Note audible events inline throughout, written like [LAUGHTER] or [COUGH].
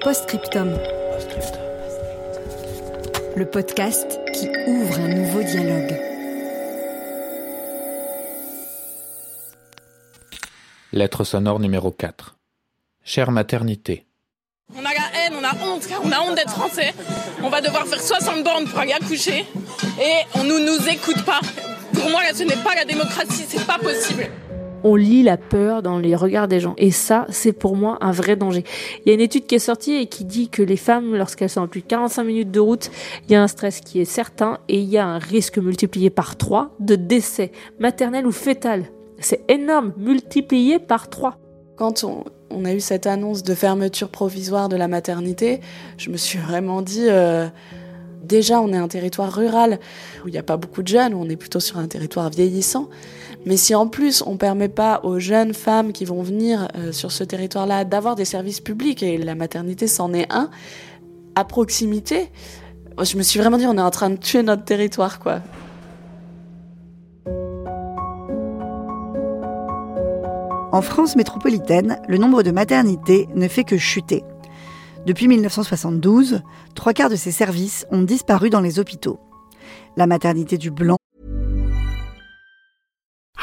Postscriptum. Le podcast qui ouvre un nouveau dialogue. Lettre sonore numéro 4. Chère maternité. On a la haine, on a honte, car on a honte d'être français. On va devoir faire 60 bornes pour aller accoucher. Et on ne nous écoute pas. Pour moi, là, ce n'est pas la démocratie, c'est pas possible on lit la peur dans les regards des gens. Et ça, c'est pour moi un vrai danger. Il y a une étude qui est sortie et qui dit que les femmes, lorsqu'elles sont à plus de 45 minutes de route, il y a un stress qui est certain et il y a un risque multiplié par 3 de décès maternel ou fœtal. C'est énorme, multiplié par 3. Quand on, a eu cette annonce de fermeture provisoire de la maternité, je me suis vraiment dit... Euh, déjà, on est un territoire rural où il n'y a pas beaucoup de jeunes, on est plutôt sur un territoire vieillissant. Mais si en plus on ne permet pas aux jeunes femmes qui vont venir euh, sur ce territoire-là d'avoir des services publics, et la maternité c'en est un, à proximité, je me suis vraiment dit on est en train de tuer notre territoire, quoi. En France métropolitaine, le nombre de maternités ne fait que chuter. Depuis 1972, trois quarts de ces services ont disparu dans les hôpitaux. La maternité du Blanc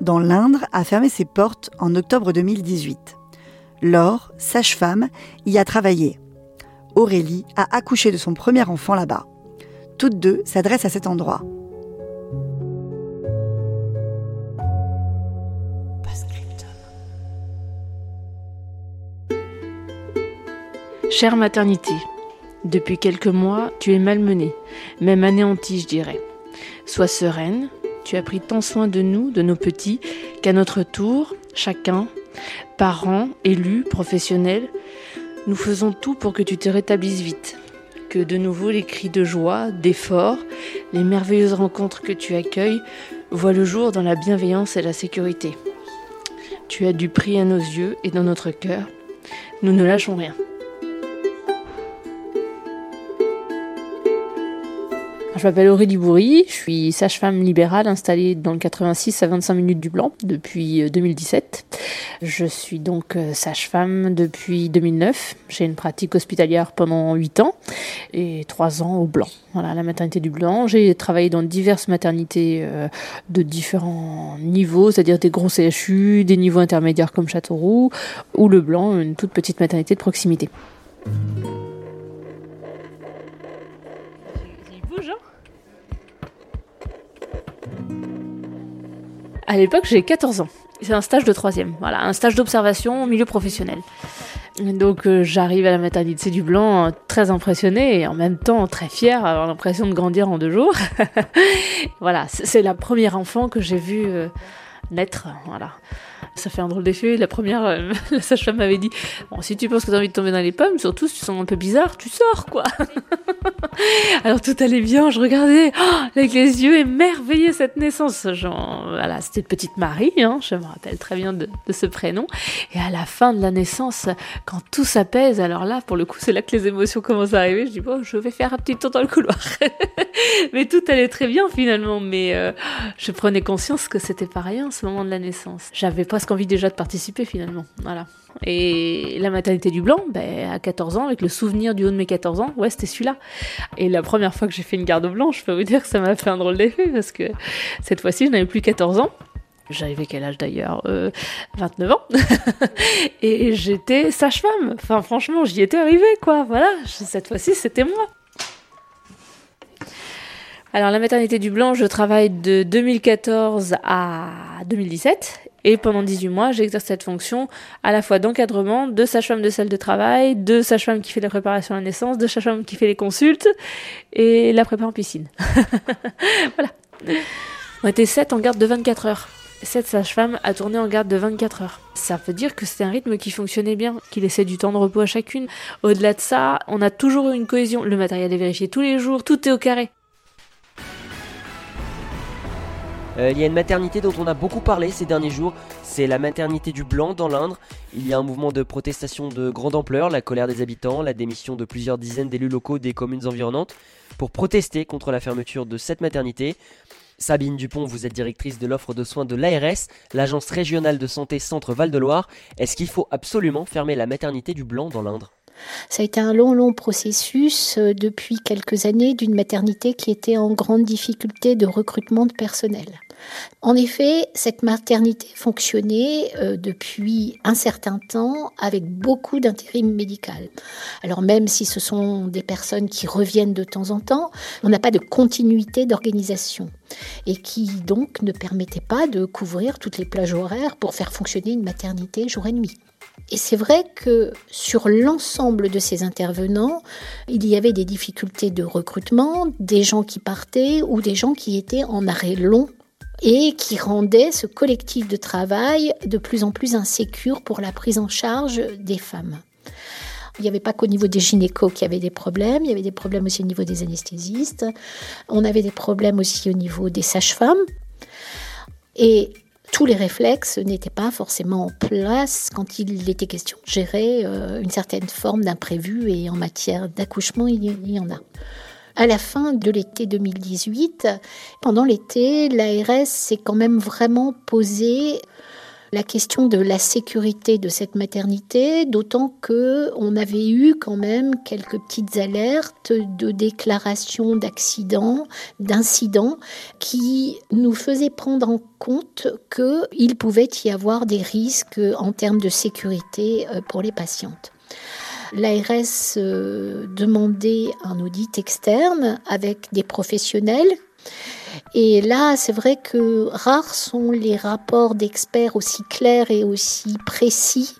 Dans l'Indre, a fermé ses portes en octobre 2018. Laure, sage-femme, y a travaillé. Aurélie a accouché de son premier enfant là-bas. Toutes deux s'adressent à cet endroit. Chère maternité, depuis quelques mois, tu es malmenée, même anéantie, je dirais. Sois sereine, tu as pris tant soin de nous, de nos petits, qu'à notre tour, chacun, parents, élus, professionnels, nous faisons tout pour que tu te rétablisses vite. Que de nouveau les cris de joie, d'effort, les merveilleuses rencontres que tu accueilles voient le jour dans la bienveillance et la sécurité. Tu as du prix à nos yeux et dans notre cœur. Nous ne lâchons rien. Je m'appelle Aurélie Bourri, je suis sage-femme libérale installée dans le 86 à 25 minutes du Blanc depuis 2017. Euh, je suis donc euh, sage-femme depuis 2009. J'ai une pratique hospitalière pendant 8 ans et 3 ans au Blanc. Voilà, la maternité du Blanc. J'ai travaillé dans diverses maternités euh, de différents niveaux, c'est-à-dire des gros CHU, des niveaux intermédiaires comme Châteauroux ou le Blanc, une toute petite maternité de proximité. À l'époque, j'ai 14 ans. C'est un stage de troisième, voilà, un stage d'observation au milieu professionnel. Donc euh, j'arrive à la maternité du Blanc euh, très impressionnée et en même temps très fière, avoir l'impression de grandir en deux jours. [LAUGHS] voilà, c'est la première enfant que j'ai vue euh, naître, voilà ça fait un drôle d'effet. La première, euh, [LAUGHS] la sage-femme m'avait dit Bon, si tu penses que tu as envie de tomber dans les pommes, surtout si tu sens un peu bizarre, tu sors, quoi. [LAUGHS] Alors tout allait bien, je regardais oh, avec les yeux émerveillés cette naissance. Genre, voilà, c'était petite Marie, hein, je me rappelle très bien de, ce prénom. Et à la fin de la naissance, quand tout s'apaise, alors là, pour le coup, c'est là que les émotions commencent à arriver. Je dis Bon, je vais faire un petit tour dans le couloir. [LAUGHS] mais tout allait très bien finalement, mais euh, je prenais conscience que c'était pas rien ce moment de la naissance. J'avais presque envie déjà de participer finalement. Voilà. Et la maternité du blanc, ben, à 14 ans, avec le souvenir du haut de mes 14 ans, ouais, c'était celui-là. Et la première fois que j'ai fait une garde blanche, je peux vous dire que ça m'a fait un drôle d'effet parce que cette fois-ci, je n'avais plus 14 ans. J'avais quel âge d'ailleurs 29 euh, ans. [LAUGHS] et j'étais sage-femme. Enfin, franchement, j'y étais arrivée, quoi. Voilà, cette fois-ci, c'était moi. Alors, la maternité du Blanc, je travaille de 2014 à 2017 et pendant 18 mois, j'exerce cette fonction à la fois d'encadrement, de sage-femme de salle de travail, de sage-femme qui fait la préparation à la naissance, de sage-femme qui fait les consultes et la prépa en piscine. [LAUGHS] voilà. On était 7 en garde de 24 heures. cette sage-femme a tourné en garde de 24 heures. Ça veut dire que c'est un rythme qui fonctionnait bien, qu'il laissait du temps de repos à chacune. Au-delà de ça, on a toujours eu une cohésion. Le matériel est vérifié tous les jours, tout est au carré. Euh, il y a une maternité dont on a beaucoup parlé ces derniers jours, c'est la maternité du Blanc dans l'Indre. Il y a un mouvement de protestation de grande ampleur, la colère des habitants, la démission de plusieurs dizaines d'élus locaux des communes environnantes pour protester contre la fermeture de cette maternité. Sabine Dupont, vous êtes directrice de l'offre de soins de l'ARS, l'agence régionale de santé Centre Val-de-Loire. Est-ce qu'il faut absolument fermer la maternité du Blanc dans l'Indre? Ça a été un long, long processus euh, depuis quelques années d'une maternité qui était en grande difficulté de recrutement de personnel. En effet, cette maternité fonctionnait euh, depuis un certain temps avec beaucoup d'intérim médical. Alors même si ce sont des personnes qui reviennent de temps en temps, on n'a pas de continuité d'organisation et qui donc ne permettait pas de couvrir toutes les plages horaires pour faire fonctionner une maternité jour et nuit. Et c'est vrai que sur l'ensemble de ces intervenants, il y avait des difficultés de recrutement, des gens qui partaient ou des gens qui étaient en arrêt long et qui rendait ce collectif de travail de plus en plus insécure pour la prise en charge des femmes. Il n'y avait pas qu'au niveau des gynécos qu'il y avait des problèmes, il y avait des problèmes aussi au niveau des anesthésistes, on avait des problèmes aussi au niveau des sages-femmes. Et tous les réflexes n'étaient pas forcément en place quand il était question de gérer euh, une certaine forme d'imprévu et en matière d'accouchement, il y en a à la fin de l'été 2018. Pendant l'été, l'ARS s'est quand même vraiment posé la question de la sécurité de cette maternité, d'autant que on avait eu quand même quelques petites alertes de déclarations d'accidents, d'incidents qui nous faisaient prendre en compte qu'il pouvait y avoir des risques en termes de sécurité euh, pour les patientes. L'ARS euh, demandait un audit externe avec des professionnels. Et là, c'est vrai que rares sont les rapports d'experts aussi clairs et aussi précis.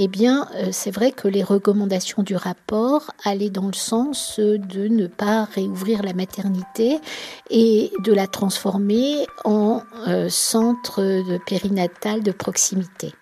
Eh bien, euh, c'est vrai que les recommandations du rapport allaient dans le sens de ne pas réouvrir la maternité et de la transformer en euh, centre de périnatal de proximité.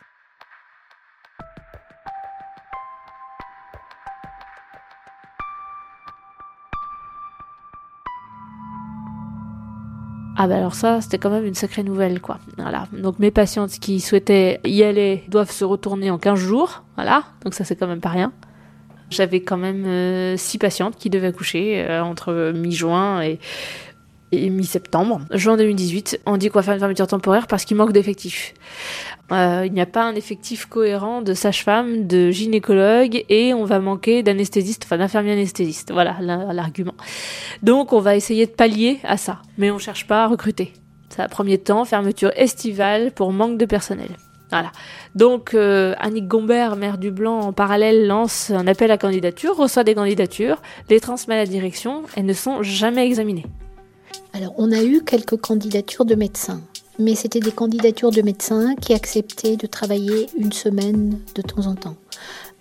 Ah bah alors ça, c'était quand même une sacrée nouvelle, quoi. Voilà. Donc mes patientes qui souhaitaient y aller doivent se retourner en 15 jours. Voilà. Donc ça, c'est quand même pas rien. J'avais quand même 6 euh, patientes qui devaient accoucher euh, entre mi-juin et, et mi-septembre. Juin 2018, on dit qu'on va faire une fermeture temporaire parce qu'il manque d'effectifs. Euh, il n'y a pas un effectif cohérent de sage-femme, de gynécologue et on va manquer d'anesthésiste, enfin d'infirmiers anesthésistes. Voilà l'argument. Donc on va essayer de pallier à ça, mais on cherche pas à recruter. C'est un premier temps, fermeture estivale pour manque de personnel. Voilà. Donc euh, Annick Gombert, maire du Blanc, en parallèle lance un appel à candidature, reçoit des candidatures, les transmet à la direction, elles ne sont jamais examinées. Alors on a eu quelques candidatures de médecins mais c'était des candidatures de médecins qui acceptaient de travailler une semaine de temps en temps.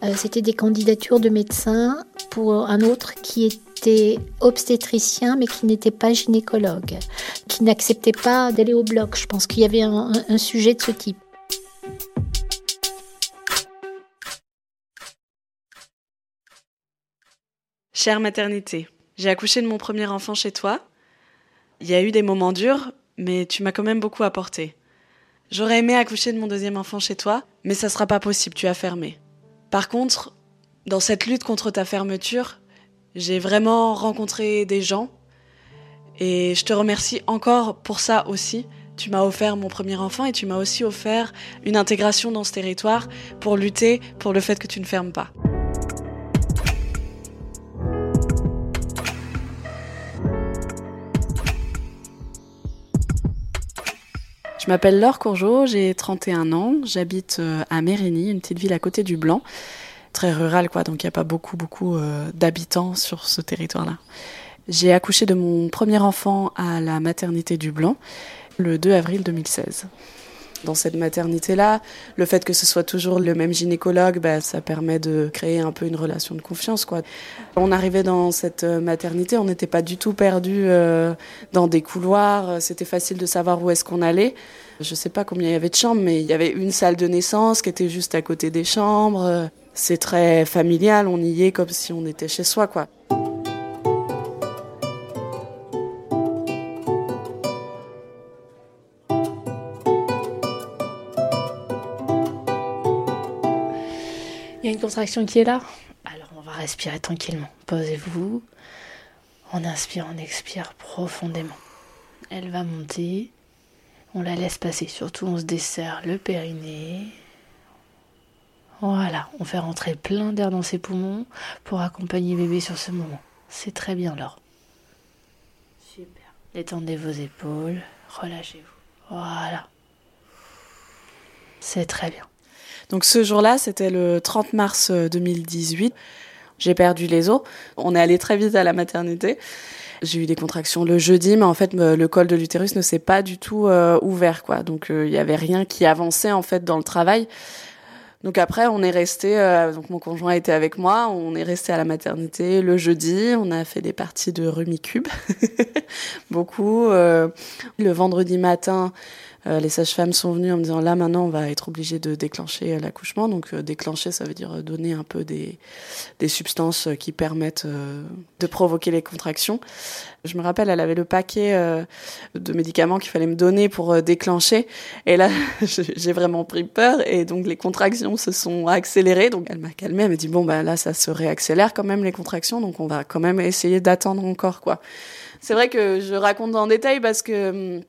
Euh, c'était des candidatures de médecins pour un autre qui était obstétricien mais qui n'était pas gynécologue, qui n'acceptait pas d'aller au bloc. Je pense qu'il y avait un, un sujet de ce type. Chère maternité, j'ai accouché de mon premier enfant chez toi. Il y a eu des moments durs, mais tu m'as quand même beaucoup apporté. J'aurais aimé accoucher de mon deuxième enfant chez toi, mais ça sera pas possible, tu as fermé. Par contre, dans cette lutte contre ta fermeture, j'ai vraiment rencontré des gens et je te remercie encore pour ça aussi. Tu m'as offert mon premier enfant et tu m'as aussi offert une intégration dans ce territoire pour lutter pour le fait que tu ne fermes pas. Je m'appelle Laure Courgeot, j'ai 31 ans, j'habite euh, à Mérigny, une petite ville à côté du Blanc, très rurale quoi, donc il n'y a pas beaucoup beaucoup euh, d'habitants sur ce territoire-là. J'ai accouché de mon premier enfant à la maternité du Blanc le 2 avril 2016. Dans cette maternité-là. Le fait que ce soit toujours le même gynécologue, bah, ça permet de créer un peu une relation de confiance. Quoi. On arrivait dans cette euh, maternité, on n'était pas du tout perdu euh, dans des couloirs, c'était facile de savoir où est-ce qu'on allait. Je ne sais pas combien il y avait de chambres, mais il y avait une salle de naissance qui était juste à côté des chambres. C'est très familial, on y est comme si on était chez soi, quoi. Une contraction qui est là. Alors on va respirer tranquillement. Posez-vous. On inspire, on expire profondément. Elle va monter. On la laisse passer. Surtout on se desserre le périnée. Voilà, on fait rentrer plein d'air dans ses poumons pour accompagner bébé sur ce moment. C'est très bien Laure. Super. Détendez vos épaules, relâchez-vous. Voilà. C'est très bien. Donc ce jour-là, c'était le 30 mars 2018. J'ai perdu les os. On est allé très vite à la maternité. J'ai eu des contractions le jeudi, mais en fait le col de l'utérus ne s'est pas du tout euh, ouvert, quoi. Donc il n'y avait rien qui avançait en fait dans le travail. Donc après, on est resté. Euh, donc mon conjoint était avec moi. On est resté à la maternité le jeudi. On a fait des parties de Rumicube, [LAUGHS] beaucoup. Euh, le vendredi matin, euh, les sages-femmes sont venues en me disant là maintenant on va être obligé de déclencher euh, l'accouchement. Donc euh, déclencher ça veut dire donner un peu des, des substances qui permettent de provoquer les contractions. Je me rappelle, elle avait le paquet de médicaments qu'il fallait me donner pour déclencher. Et là, [LAUGHS] j'ai vraiment pris peur. Et donc, les contractions se sont accélérées. Donc, elle m'a calmée. Elle m'a dit, bon, bah là, ça se réaccélère quand même, les contractions. Donc, on va quand même essayer d'attendre encore, quoi. C'est vrai que je raconte en détail parce que hum,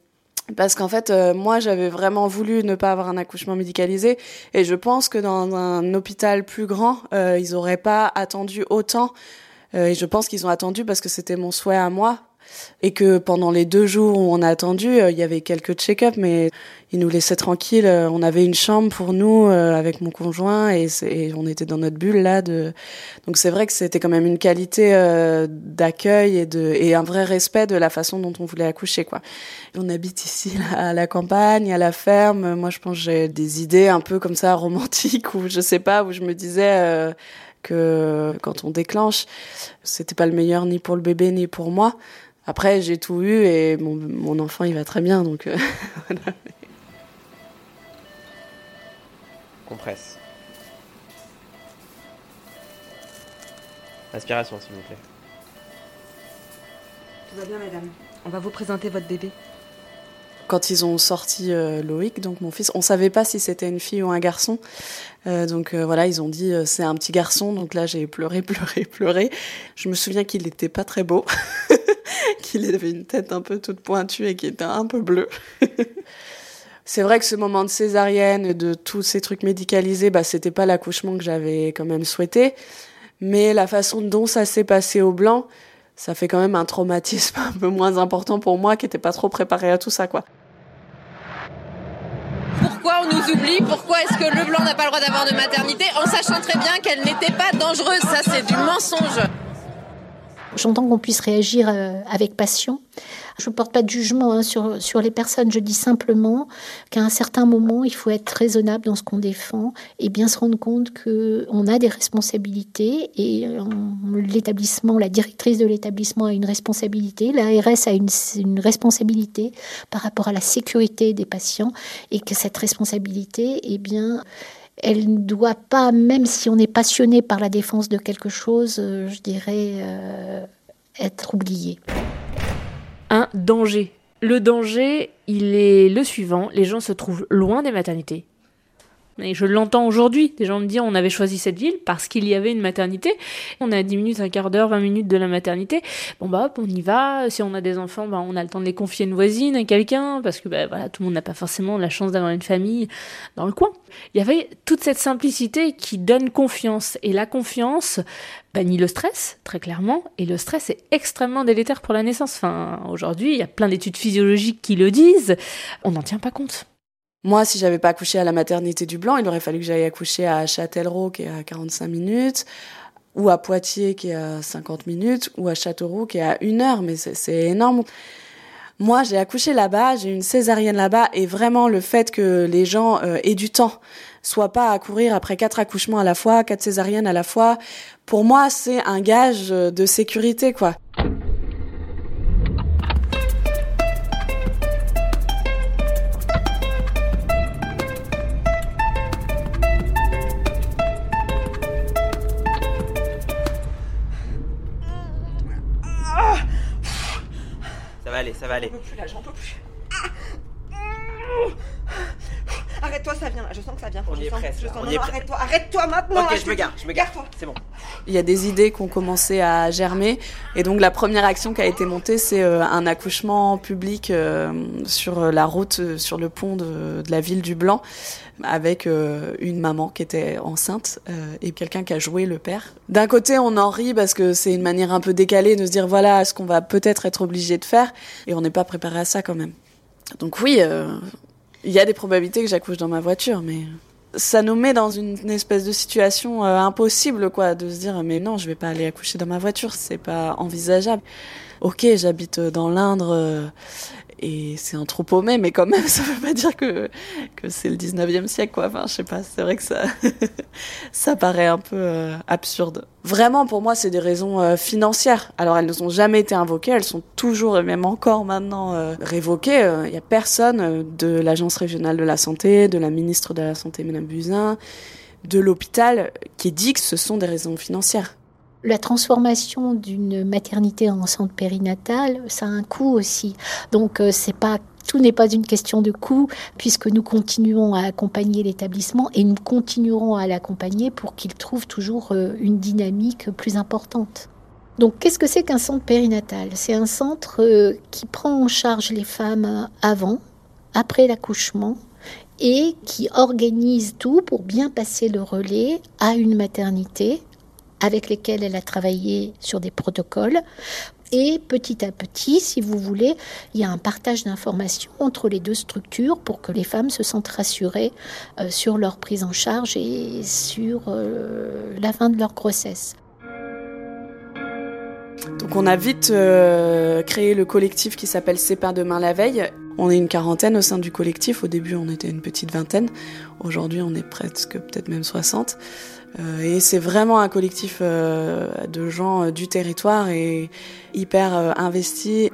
parce qu'en fait, euh, moi, j'avais vraiment voulu ne pas avoir un accouchement médicalisé, et je pense que dans un hôpital plus grand, euh, ils auraient pas attendu autant. Euh, et je pense qu'ils ont attendu parce que c'était mon souhait à moi, et que pendant les deux jours où on a attendu, il y avait quelques check-up, mais ils nous laissaient tranquilles. On avait une chambre pour nous avec mon conjoint, et, et, on était dans notre bulle là. De... Donc c'est vrai que c'était quand même une qualité d'accueil et, de, et un vrai respect de la façon dont on voulait accoucher, quoi. On habite ici à la campagne, à la ferme. Moi, je pense j'ai des idées un peu comme ça romantiques ou je sais pas où je me disais euh, que quand on déclenche, c'était pas le meilleur ni pour le bébé ni pour moi. Après, j'ai tout eu et mon, mon, enfant il va très bien donc. Euh, [LAUGHS] voilà. Compresse. Inspiration, s'il vous plaît. Tout va bien, madame. On va vous présenter votre bébé quand ils ont sorti euh, Loïc, donc mon fils, on savait pas si c'était une fille ou un garçon. Euh, donc euh, voilà, ils ont dit euh, c'est un petit garçon. Donc là, j'ai pleuré, [LAUGHS] pleuré, pleuré. Je me souviens qu'il n'était pas très beau, [LAUGHS] qu'il avait une tête un peu toute pointue et qu'il était un peu bleu. [LAUGHS] c'est vrai que ce moment de césarienne, de tous ces trucs médicalisés, bah c'était pas l'accouchement que j'avais quand même souhaité, mais la façon dont ça s'est passé au blanc, ça fait quand même un traumatisme un peu moins important pour moi qui n'était pas trop préparé à tout ça, quoi. Pourquoi on nous oublie? Pourquoi est-ce que le blanc n'a pas le droit d'avoir de maternité en sachant très bien qu'elle n'était pas dangereuse? Ça, c'est du mensonge. J'entends qu'on puisse réagir euh, avec passion. Je ne porte pas de jugement hein, sur, sur les personnes, je dis simplement qu'à un certain moment, il faut être raisonnable dans ce qu'on défend et bien se rendre compte qu'on a des responsabilités et euh, l'établissement, la directrice de l'établissement a une responsabilité, l'ARS a une, une responsabilité par rapport à la sécurité des patients et que cette responsabilité, eh bien, elle ne doit pas, même si on est passionné par la défense de quelque chose, euh, je dirais, euh, être oubliée. Un danger. Le danger, il est le suivant. Les gens se trouvent loin des maternités. Et je l'entends aujourd'hui. Des gens me disent on avait choisi cette ville parce qu'il y avait une maternité. On a 10 minutes, un quart d'heure, 20 minutes de la maternité. Bon bah hop, on y va. Si on a des enfants, bah, on a le temps de les confier à une voisine, à quelqu'un, parce que bah, tout le monde n'a pas forcément la chance d'avoir une famille dans le coin. Il y avait toute cette simplicité qui donne confiance. Et la confiance bannit le stress, très clairement. Et le stress est extrêmement délétère pour la naissance. Enfin, aujourd'hui, il y a plein d'études physiologiques qui le disent. On n'en tient pas compte. Moi, si j'avais pas accouché à la maternité du Blanc, il aurait fallu que j'aille accoucher à Châtellerault, qui est à 45 minutes, ou à Poitiers, qui est à 50 minutes, ou à Châteauroux, qui est à une heure. Mais c'est énorme. Moi, j'ai accouché là-bas, j'ai une césarienne là-bas, et vraiment le fait que les gens euh, aient du temps, soient pas à courir après quatre accouchements à la fois, quatre césariennes à la fois, pour moi, c'est un gage de sécurité, quoi. Ça va aller. J'en peux plus là, j'en peux plus. Arrête-toi, ça vient là, je sens que ça vient. On je y est sens, presque, là, on Non, y est non, presque. arrête-toi, arrête-toi maintenant. Ok, là, je me gare, je me gare. Gare-toi. C'est bon. Il y a des idées qui ont commencé à germer. Et donc la première action qui a été montée, c'est euh, un accouchement public euh, sur euh, la route, sur le pont de, la ville du Blanc, avec une maman qui était enceinte et quelqu'un qui a joué le père. D'un côté, on en rit parce que c'est une manière un peu décalée de se dire voilà ce qu'on va peut-être être obligé de faire, et on n'est pas préparé à ça quand même. Donc oui, il y a des probabilités que j'accouche dans ma voiture, mais ça nous met dans une, espèce de situation euh, impossible, quoi, de se dire mais non, je vais pas aller accoucher dans ma voiture, c'est pas envisageable. Ok, j'habite dans l'Indre euh, et c'est paumé, mais quand même, [LAUGHS] ça veut pas dire que que c'est le 19e siècle, quoi. Enfin, je sais pas, c'est vrai que ça [LAUGHS] ça paraît un peu euh, absurde. Vraiment, pour moi, c'est des raisons euh, financières. Alors, elles ne ont jamais été invoquées, elles sont toujours et même encore maintenant euh, révoquées. Il y a personne de l'Agence régionale de la santé, de la ministre de la Santé, Madame Buzyn, de l'hôpital, qui dit que ce sont des raisons financières. La transformation d'une maternité en centre périnatal, ça a un coût aussi. Donc euh, c'est pas tout n'est pas une question de coût puisque nous continuons à accompagner l'établissement et nous continuerons à l'accompagner pour qu'il trouve toujours euh, une dynamique plus importante. Donc qu'est-ce que c'est qu'un centre périnatal? C'est un centre euh, qui prend en charge les femmes avant, après l'accouchement et qui organise tout pour bien passer le relais à une maternité avec lesquelles elle a travaillé sur des protocoles. Et petit à petit, si vous voulez, il y a un partage d'informations entre les deux structures pour que les femmes se sentent rassurées euh, sur leur prise en charge et sur euh, la fin de leur grossesse. Donc on a vite euh, créé le collectif qui s'appelle C'est pas demain la veille. On est une quarantaine au sein du collectif. Au début, on était une petite vingtaine. Aujourd'hui, on est presque peut-être même 60. Euh, et c'est vraiment un collectif euh, de gens euh, du territoire et hyper investis.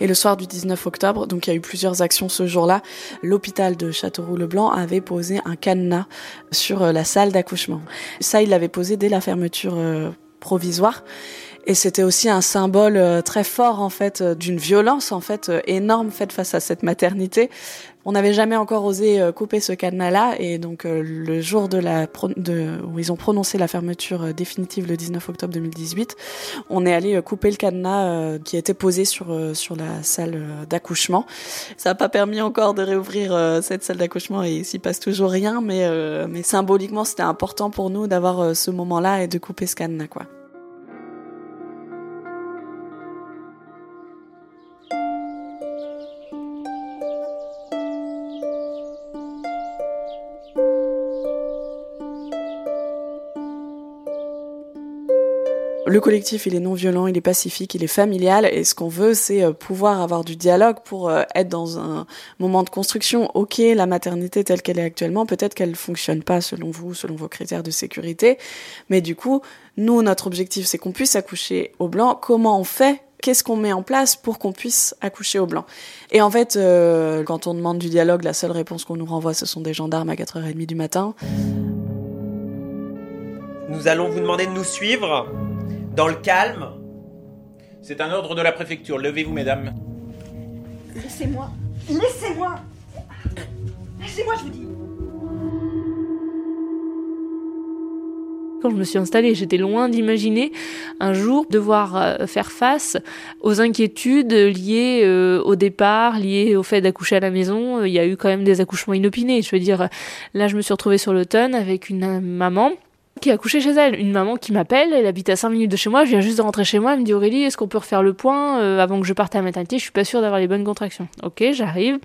Et le soir du 19 octobre, donc il y a eu plusieurs actions ce jour-là, l'hôpital de Châteauroux-le-Blanc avait posé un cadenas sur la salle d'accouchement. Ça, il l'avait posé dès la fermeture provisoire. Et c'était aussi un symbole euh, très fort en fait euh, d'une violence en fait euh, énorme faite face à cette maternité. On n'avait jamais encore osé couper ce cadenas-là et donc le jour de la de, où ils ont prononcé la fermeture définitive le 19 octobre 2018, on est allé couper le cadenas qui était posé sur sur la salle d'accouchement. Ça n'a pas permis encore de réouvrir cette salle d'accouchement et il s'y passe toujours rien, mais mais symboliquement c'était important pour nous d'avoir ce moment-là et de couper ce cadenas quoi. Le collectif, il est non violent, il est pacifique, il est familial, et ce qu'on veut, c'est euh, pouvoir avoir du dialogue pour euh, être dans un moment de construction. Ok, la maternité telle qu'elle est actuellement, peut-être qu'elle fonctionne pas selon vous, selon vos critères de sécurité, mais du coup, nous, notre objectif, c'est qu'on puisse accoucher au blanc. Comment on fait? Qu'est-ce qu'on met en place pour qu'on puisse accoucher au blanc? Et en fait, euh, quand on demande du dialogue, la seule réponse qu'on nous renvoie, ce sont des gendarmes à 4h30 du matin. Nous allons vous demander de nous suivre dans le calme. C'est un ordre de la préfecture. Levez-vous, mesdames. Laissez-moi. Laissez-moi. Laissez-moi, je vous dis. Quand je me suis installée, j'étais loin d'imaginer un jour devoir euh, faire face aux inquiétudes liées euh, au départ, liées au fait d'accoucher à la maison. Il y a eu quand même des accouchements inopinés. Je veux dire, là, je me suis retrouvée sur l'automne avec une euh, maman qui a accouché chez elle. Une maman qui m'appelle, elle habite à 5 minutes de chez moi, je viens juste de rentrer chez moi, elle me dit Aurélie, est-ce qu'on peut refaire le point euh, avant que je parte à la maternité? Je suis pas sûre d'avoir les bonnes contractions. Ok, j'arrive.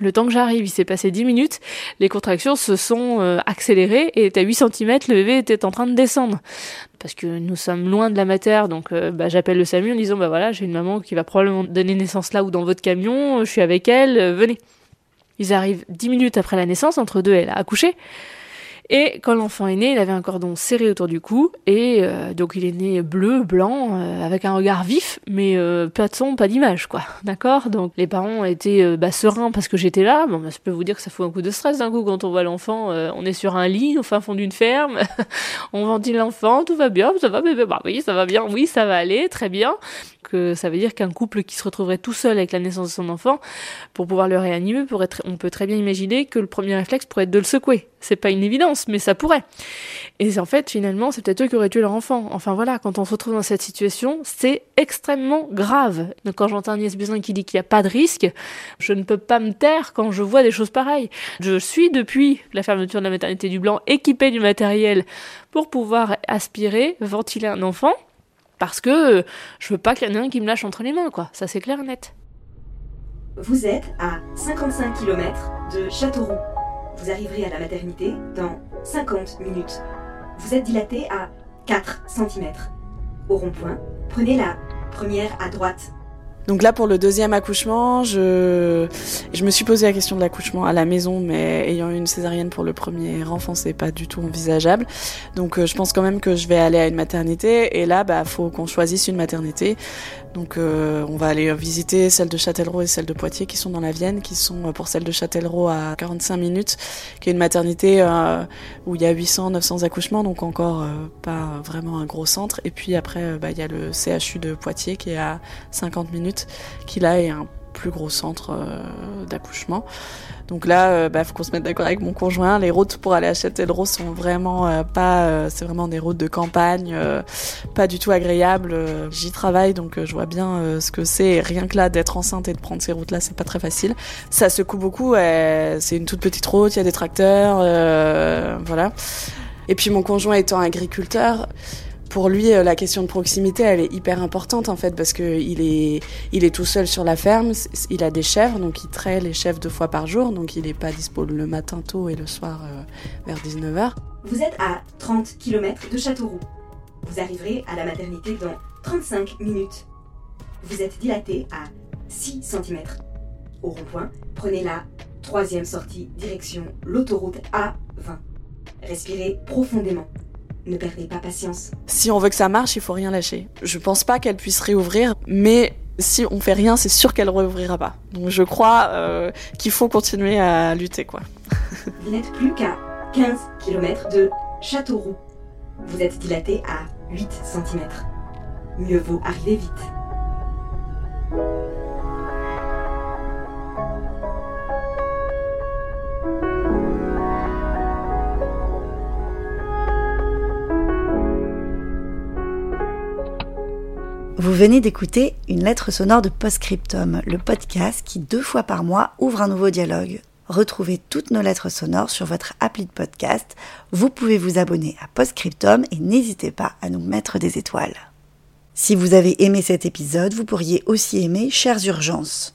Le temps que j'arrive, il s'est passé 10 minutes, les contractions se sont euh, accélérées et à 8 cm, le bébé était en train de descendre. parce que nous sommes loin de la mater, donc euh, bah, j'appelle le SAMU en disant bah voilà, j'ai une maman qui va probablement donner naissance là ou dans votre camion, je suis avec elle, venez. Ils arrivent dix minutes après la naissance, entre deux, elle a accouché. Et quand l'enfant est né, il avait un cordon serré autour du cou, et euh, donc il est né bleu, blanc, euh, avec un regard vif, mais euh, pas de son, pas d'image, quoi. [LAUGHS] D'accord? Donc les parents étaient bah, sereins parce que j'étais là. Bon, bah, je peux vous dire que ça fout un coup de stress d'un coup quand on voit l'enfant. on est sur un lit, au fin fond d'une ferme, [LAUGHS] on ventile l'enfant, tout va bien, ça va, bébé, bah oui, ça va bien, oui, ça va aller, très bien que ça veut dire qu'un couple qui se retrouverait tout seul avec la naissance de son enfant, pour pouvoir le réanimer, on peut très bien imaginer que le premier réflexe pourrait être de le secouer. C'est pas une évidence, mais ça pourrait. Et en fait, finalement, c'est peut-être eux qui auraient tué leur enfant. Enfin voilà, quand on se retrouve dans cette situation, c'est extrêmement grave. Donc quand j'entends Agnès Buzyn qui dit qu'il n'y a pas de risque, je ne peux pas me taire quand je vois des choses pareilles. Je suis depuis la fermeture de la maternité du Blanc équipée du matériel pour pouvoir aspirer, ventiler un enfant. Parce que je veux pas qu'il y en ait un qui me lâche entre les mains, quoi. Ça, c'est clair et net. Vous êtes à 55 km de Châteauroux. Vous arriverez à la maternité dans 50 minutes. Vous êtes dilaté à 4 cm. Au rond-point, prenez la première à droite donc là, pour le deuxième accouchement, je, je me suis posé la question de l'accouchement à la maison, mais ayant une césarienne pour le premier enfant, c'est pas du tout envisageable. Donc euh, je pense quand même que je vais aller à une maternité. Et là, bah, faut qu'on choisisse une maternité. Donc euh, on va aller visiter celle de Châtellerault et celle de Poitiers qui sont dans la Vienne, qui sont euh, pour celle de Châtellerault à 45 minutes, qui est une maternité euh, où il y a 800, 900 accouchements, donc encore pas vraiment un gros centre. Et puis après, bah, il y a le CHU de Poitiers qui est à 50 minutes, qui là est un plus gros centre d'accouchement. Donc là, euh, bah, faut qu'on se mette d'accord avec mon conjoint. Les routes pour aller à Châtellerault sont vraiment euh, pas, euh, c'est vraiment des routes de campagne, pas du tout agréables. J'y travaille, donc je vois bien ce que c'est. rien que là, d'être enceinte et de prendre ces routes-là, c'est pas très facile. Ça secoue beaucoup. c'est une toute petite route, il y a des tracteurs, voilà. Et puis mon conjoint étant agriculteur, pour lui, euh, la question de proximité, elle est hyper importante en fait parce que il est, il est tout seul sur la ferme. Il a des chèvres, donc il traite les chèvres deux fois par jour, donc il n'est pas dispo le matin tôt et le soir euh, vers 19h. Vous êtes à 30 km de Châteauroux. Vous arriverez à la maternité dans 35 minutes. Vous êtes dilaté à 6 cm. Au rond-point, prenez la troisième sortie direction l'autoroute A20. Respirez profondément. Ne perdez pas patience. Si on veut que ça marche, il faut rien lâcher. Je pense pas qu'elle puisse réouvrir, mais si on fait rien, c'est sûr qu'elle réouvrira pas. Donc je crois euh, qu'il faut continuer à lutter, quoi. Vous n'êtes plus qu'à 15 km de Châteauroux. Vous êtes dilaté à 8 cm. Mieux vaut arriver vite. Vous venez d'écouter une lettre sonore de Postscriptum, le podcast qui deux fois par mois ouvre un nouveau dialogue. Retrouvez toutes nos lettres sonores sur votre appli de podcast. Vous pouvez vous abonner à Postscriptum et n'hésitez pas à nous mettre des étoiles. Si vous avez aimé cet épisode, vous pourriez aussi aimer Chères Urgences.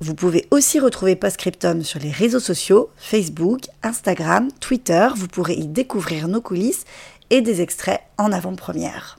Vous pouvez aussi retrouver Postscriptum sur les réseaux sociaux, Facebook, Instagram, Twitter. Vous pourrez y découvrir nos coulisses et des extraits en avant-première.